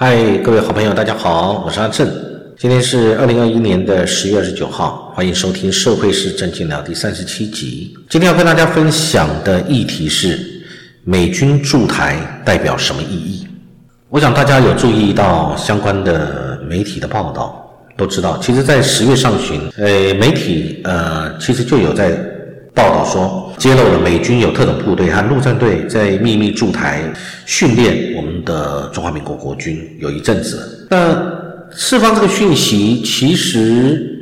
嗨，各位好朋友，大家好，我是阿正。今天是二零二一年的十月二十九号，欢迎收听《社会是正经聊》第三十七集。今天要跟大家分享的议题是美军驻台代表什么意义？我想大家有注意到相关的媒体的报道，都知道，其实，在十月上旬，呃，媒体呃，其实就有在报道说，揭露了美军有特种部队和陆战队在秘密驻台训练我们的中华民国国军有一阵子。那释放这个讯息，其实。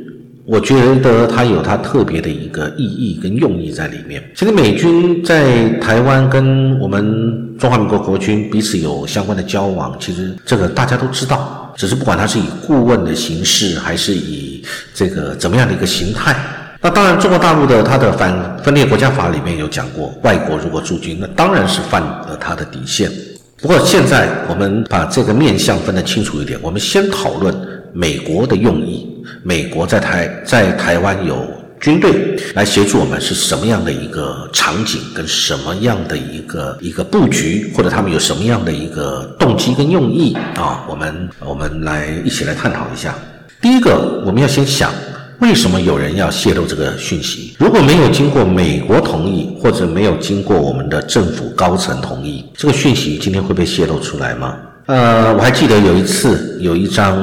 我觉得它有它特别的一个意义跟用意在里面。其实美军在台湾跟我们中华民国国军彼此有相关的交往，其实这个大家都知道。只是不管它是以顾问的形式，还是以这个怎么样的一个形态。那当然，中国大陆的它的反分裂国家法里面有讲过，外国如果驻军，那当然是犯了它的底线。不过现在我们把这个面相分得清楚一点，我们先讨论美国的用意。美国在台在台湾有军队来协助我们，是什么样的一个场景，跟什么样的一个一个布局，或者他们有什么样的一个动机跟用意啊？我们我们来一起来探讨一下。第一个，我们要先想，为什么有人要泄露这个讯息？如果没有经过美国同意，或者没有经过我们的政府高层同意，这个讯息今天会被泄露出来吗？呃，我还记得有一次有一张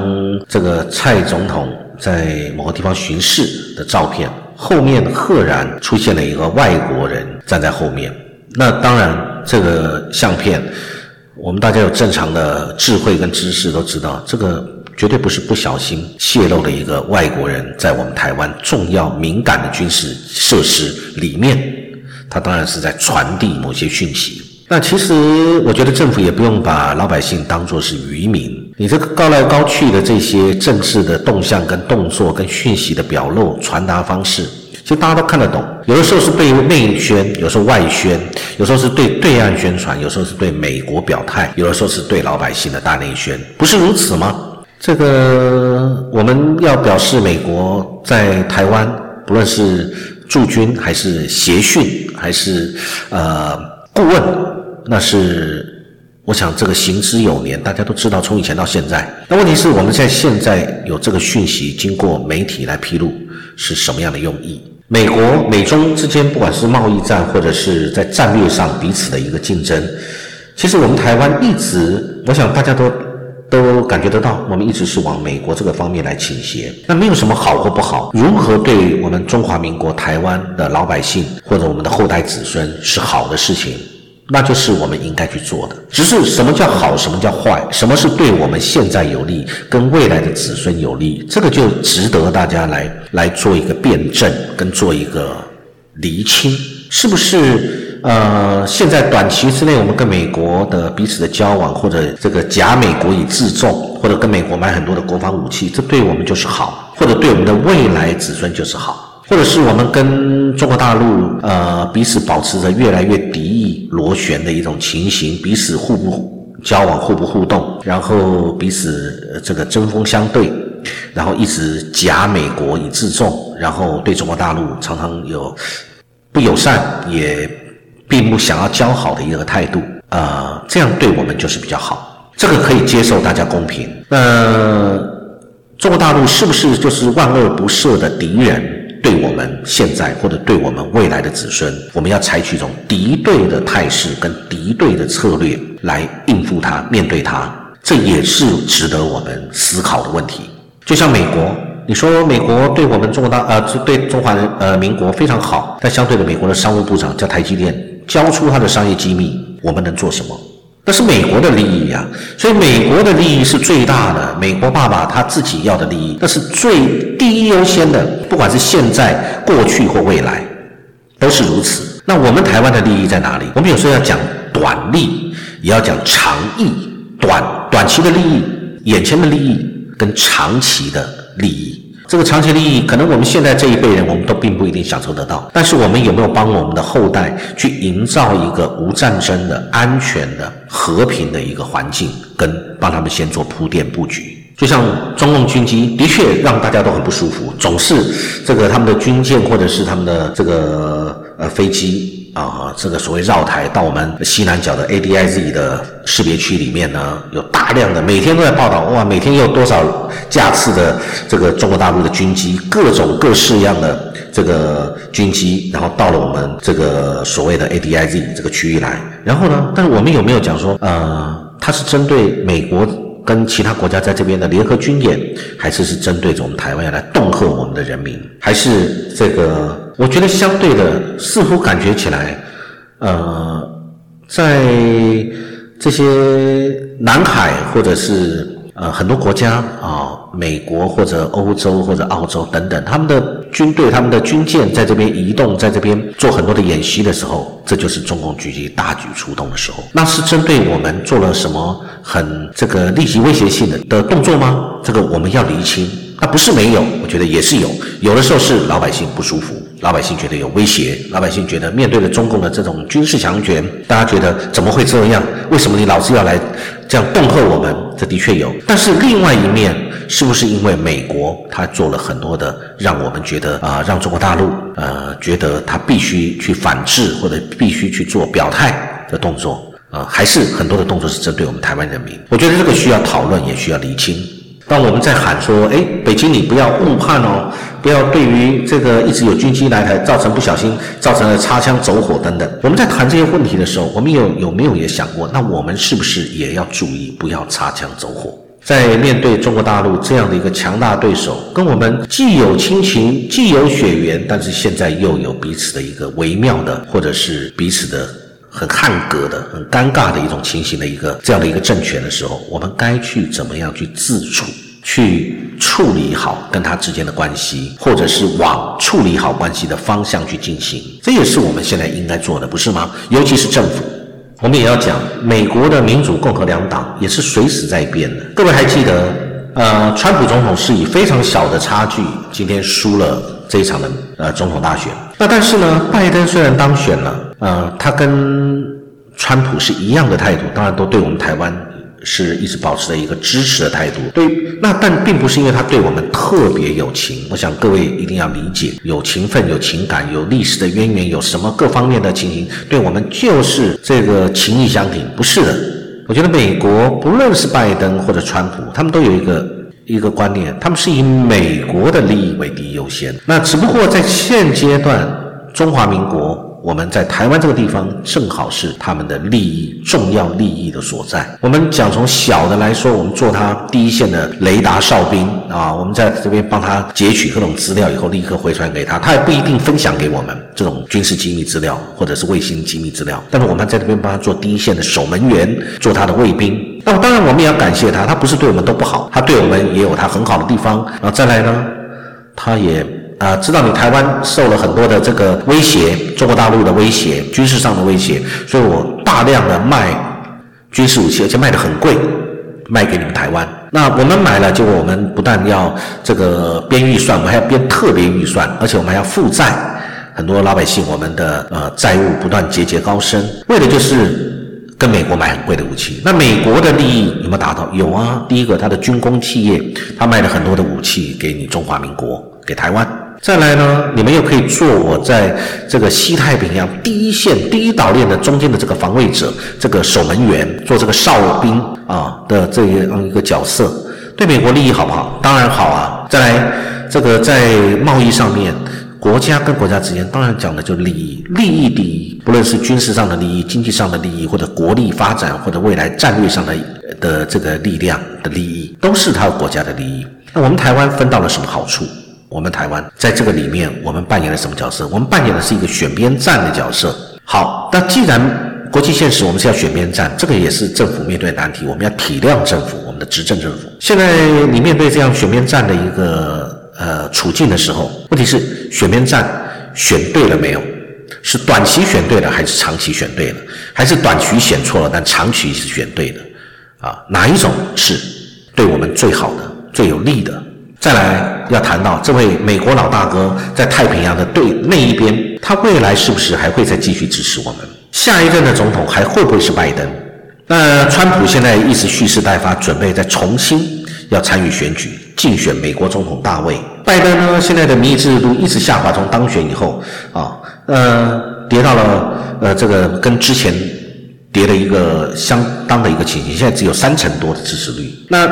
这个蔡总统。在某个地方巡视的照片，后面赫然出现了一个外国人站在后面。那当然，这个相片，我们大家有正常的智慧跟知识都知道，这个绝对不是不小心泄露了一个外国人在我们台湾重要敏感的军事设施里面，他当然是在传递某些讯息。那其实我觉得政府也不用把老百姓当作是渔民。你这个高来高去的这些政治的动向、跟动作、跟讯息的表露、传达方式，其实大家都看得懂。有的时候是对内宣，有时候外宣，有时候是对对岸宣传，有时候是对美国表态，有的时候是对老百姓的大内宣，不是如此吗？这个我们要表示美国在台湾，不论是驻军还是协训，还是呃顾问，那是。我想这个行之有年，大家都知道，从以前到现在。那问题是我们在现在有这个讯息经过媒体来披露，是什么样的用意？美国、美中之间，不管是贸易战或者是在战略上彼此的一个竞争，其实我们台湾一直，我想大家都都感觉得到，我们一直是往美国这个方面来倾斜。那没有什么好或不好，如何对我们中华民国台湾的老百姓或者我们的后代子孙是好的事情？那就是我们应该去做的。只是什么叫好，什么叫坏，什么是对我们现在有利，跟未来的子孙有利，这个就值得大家来来做一个辩证，跟做一个厘清，是不是？呃，现在短期之内，我们跟美国的彼此的交往，或者这个假美国以自重，或者跟美国买很多的国防武器，这对我们就是好，或者对我们的未来子孙就是好。或者是我们跟中国大陆呃彼此保持着越来越敌意螺旋的一种情形，彼此互不交往、互不互动，然后彼此这个针锋相对，然后一直假美国以自重，然后对中国大陆常常有不友善，也并不想要交好的一个态度啊，这样对我们就是比较好，这个可以接受，大家公平。那中国大陆是不是就是万恶不赦的敌人？对我们现在或者对我们未来的子孙，我们要采取一种敌对的态势跟敌对的策略来应付它、面对它，这也是值得我们思考的问题。就像美国，你说美国对我们中国大呃对中华人呃民国非常好，但相对的，美国的商务部长叫台积电交出他的商业机密，我们能做什么？那是美国的利益呀，所以美国的利益是最大的。美国爸爸他自己要的利益，那是最第一优先的，不管是现在、过去或未来，都是如此。那我们台湾的利益在哪里？我们有时候要讲短利，也要讲长益。短短期的利益、眼前的利益跟长期的利益。这个长期利益，可能我们现在这一辈人，我们都并不一定享受得到。但是我们有没有帮我们的后代去营造一个无战争的、安全的、和平的一个环境，跟帮他们先做铺垫布局？就像中共军机，的确让大家都很不舒服，总是这个他们的军舰或者是他们的这个呃飞机啊，这个所谓绕台到我们西南角的 ADIZ 的识别区里面呢，有大量的每天都在报道，哇，每天有多少架次的这个中国大陆的军机，各种各式样的这个军机，然后到了我们这个所谓的 ADIZ 这个区域来，然后呢，但是我们有没有讲说，呃，它是针对美国？跟其他国家在这边的联合军演，还是是针对着我们台湾要来恫吓我们的人民，还是这个？我觉得相对的，似乎感觉起来，呃，在这些南海或者是。呃，很多国家啊，美国或者欧洲或者澳洲等等，他们的军队、他们的军舰在这边移动，在这边做很多的演习的时候，这就是中共狙击大举出动的时候。那是针对我们做了什么很这个立即威胁性的的动作吗？这个我们要厘清。那不是没有，我觉得也是有。有的时候是老百姓不舒服，老百姓觉得有威胁，老百姓觉得面对了中共的这种军事强权，大家觉得怎么会这样？为什么你老是要来这样恫吓我们？这的确有。但是另外一面，是不是因为美国他做了很多的让我们觉得啊，让中国大陆呃觉得他必须去反制或者必须去做表态的动作啊？还是很多的动作是针对我们台湾人民？我觉得这个需要讨论，也需要厘清。当我们在喊说：“哎，北京，你不要误判哦，不要对于这个一直有军机来台，造成不小心造成了擦枪走火等等。”我们在谈这些问题的时候，我们有有没有也想过，那我们是不是也要注意，不要擦枪走火？在面对中国大陆这样的一个强大对手，跟我们既有亲情，既有血缘，但是现在又有彼此的一个微妙的，或者是彼此的很汉格的、很尴尬的一种情形的一个这样的一个政权的时候，我们该去怎么样去自处？去处理好跟他之间的关系，或者是往处理好关系的方向去进行，这也是我们现在应该做的，不是吗？尤其是政府，我们也要讲，美国的民主共和两党也是随时在变的。各位还记得，呃，川普总统是以非常小的差距今天输了这一场的呃总统大选。那但是呢，拜登虽然当选了，呃，他跟川普是一样的态度，当然都对我们台湾。是一直保持着一个支持的态度，对，那但并不是因为他对我们特别有情，我想各位一定要理解，有情分、有情感、有历史的渊源，有什么各方面的情形，对我们就是这个情义相挺，不是的。我觉得美国不论是拜登或者川普，他们都有一个一个观念，他们是以美国的利益为第一优先。那只不过在现阶段，中华民国。我们在台湾这个地方正好是他们的利益重要利益的所在。我们讲从小的来说，我们做他第一线的雷达哨兵啊，我们在这边帮他截取各种资料以后，立刻回传给他，他也不一定分享给我们这种军事机密资料或者是卫星机密资料。但是我们在这边帮他做第一线的守门员，做他的卫兵。那么当然我们也要感谢他，他不是对我们都不好，他对我们也有他很好的地方。然后再来呢，他也。啊，知道你台湾受了很多的这个威胁，中国大陆的威胁，军事上的威胁，所以我大量的卖军事武器，而且卖的很贵，卖给你们台湾。那我们买了，结果我们不但要这个编预算，我们还要编特别预算，而且我们还要负债，很多老百姓我们的呃债务不断节节高升，为的就是跟美国买很贵的武器。那美国的利益有没有达到？有啊，第一个，他的军工企业，他卖了很多的武器给你中华民国，给台湾。再来呢，你们又可以做我在这个西太平洋第一线、第一岛链的中间的这个防卫者、这个守门员，做这个哨兵啊的这样一个角色，对美国利益好不好？当然好啊。再来，这个在贸易上面，国家跟国家之间，当然讲的就是利益，利益第一，不论是军事上的利益、经济上的利益，或者国力发展，或者未来战略上的的这个力量的利益，都是他国家的利益。那我们台湾分到了什么好处？我们台湾在这个里面，我们扮演了什么角色？我们扮演的是一个选边站的角色。好，那既然国际现实我们是要选边站，这个也是政府面对难题，我们要体谅政府，我们的执政政府。现在你面对这样选边站的一个呃处境的时候，问题是选边站选对了没有？是短期选对了，还是长期选对了？还是短期选错了，但长期是选对的？啊，哪一种是对我们最好的、最有利的？再来要谈到这位美国老大哥在太平洋的对那一边，他未来是不是还会再继续支持我们？下一任的总统还会不会是拜登？那川普现在一直蓄势待发，准备再重新要参与选举，竞选美国总统大位。拜登呢，现在的民意支持度一直下滑，从当选以后啊，呃，跌到了呃这个跟之前跌了一个相当的一个情形，现在只有三成多的支持率。那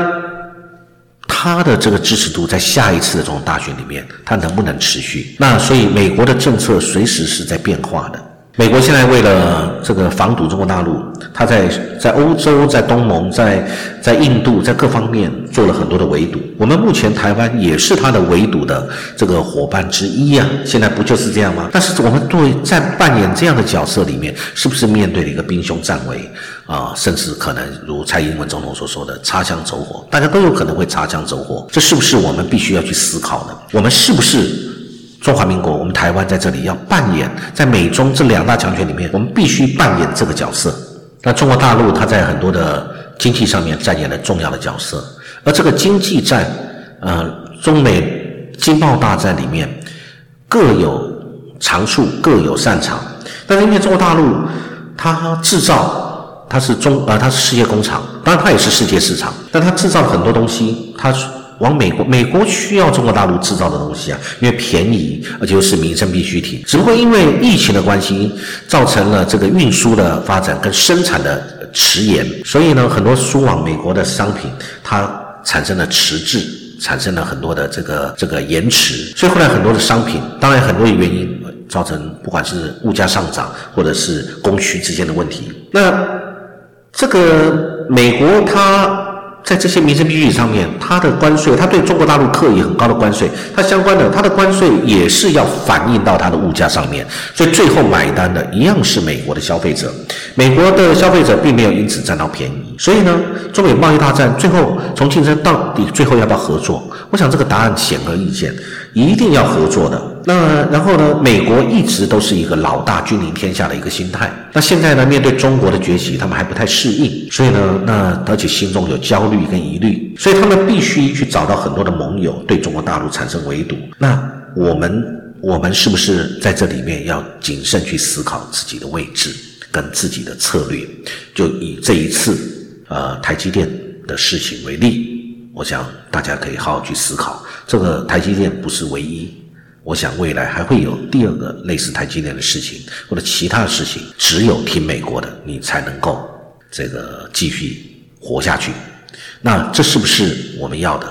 他的这个支持度在下一次的这种大选里面，他能不能持续？那所以美国的政策随时是在变化的。美国现在为了这个防堵中国大陆，他在在欧洲、在东盟、在在印度、在各方面做了很多的围堵。我们目前台湾也是他的围堵的这个伙伴之一啊。现在不就是这样吗？但是我们作为在扮演这样的角色里面，是不是面对了一个兵凶战危啊？甚至可能如蔡英文总统所说的擦枪走火，大家都有可能会擦枪走火。这是不是我们必须要去思考的？我们是不是？中华民国，我们台湾在这里要扮演在美中这两大强权里面，我们必须扮演这个角色。那中国大陆它在很多的经济上面扮演了重要的角色，而这个经济战，呃，中美经贸大战里面各有长处，各有擅长。但是因为中国大陆它制造，它是中呃它是世界工厂，当然它也是世界市场，但它制造了很多东西，它。往美国，美国需要中国大陆制造的东西啊，因为便宜，而且又是民生必需品。只不过因为疫情的关系，造成了这个运输的发展跟生产的迟延，所以呢，很多输往美国的商品它产生了迟滞，产生了很多的这个这个延迟。所以后来很多的商品，当然很多原因造成，不管是物价上涨，或者是供需之间的问题。那这个美国它。在这些民生必需品上面，它的关税，它对中国大陆课以很高的关税，它相关的，它的关税也是要反映到它的物价上面，所以最后买单的一样是美国的消费者，美国的消费者并没有因此占到便宜，所以呢，中美贸易大战最后从竞争到底最后要不要合作？我想这个答案显而易见，一定要合作的。那然后呢？美国一直都是一个老大君临天下的一个心态。那现在呢？面对中国的崛起，他们还不太适应，所以呢，那而且心中有焦虑跟疑虑，所以他们必须去找到很多的盟友，对中国大陆产生围堵。那我们我们是不是在这里面要谨慎去思考自己的位置跟自己的策略？就以这一次呃台积电的事情为例，我想大家可以好好去思考。这个台积电不是唯一。我想未来还会有第二个类似台积电的事情，或者其他的事情，只有听美国的，你才能够这个继续活下去。那这是不是我们要的？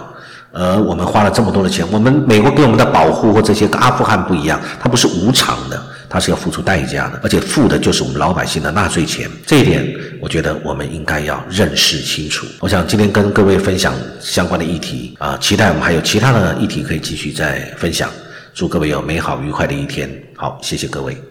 而我们花了这么多的钱，我们美国给我们的保护或这些跟阿富汗不一样，它不是无偿的，它是要付出代价的，而且付的就是我们老百姓的纳税钱。这一点，我觉得我们应该要认识清楚。我想今天跟各位分享相关的议题啊，期待我们还有其他的议题可以继续再分享。祝各位有美好愉快的一天。好，谢谢各位。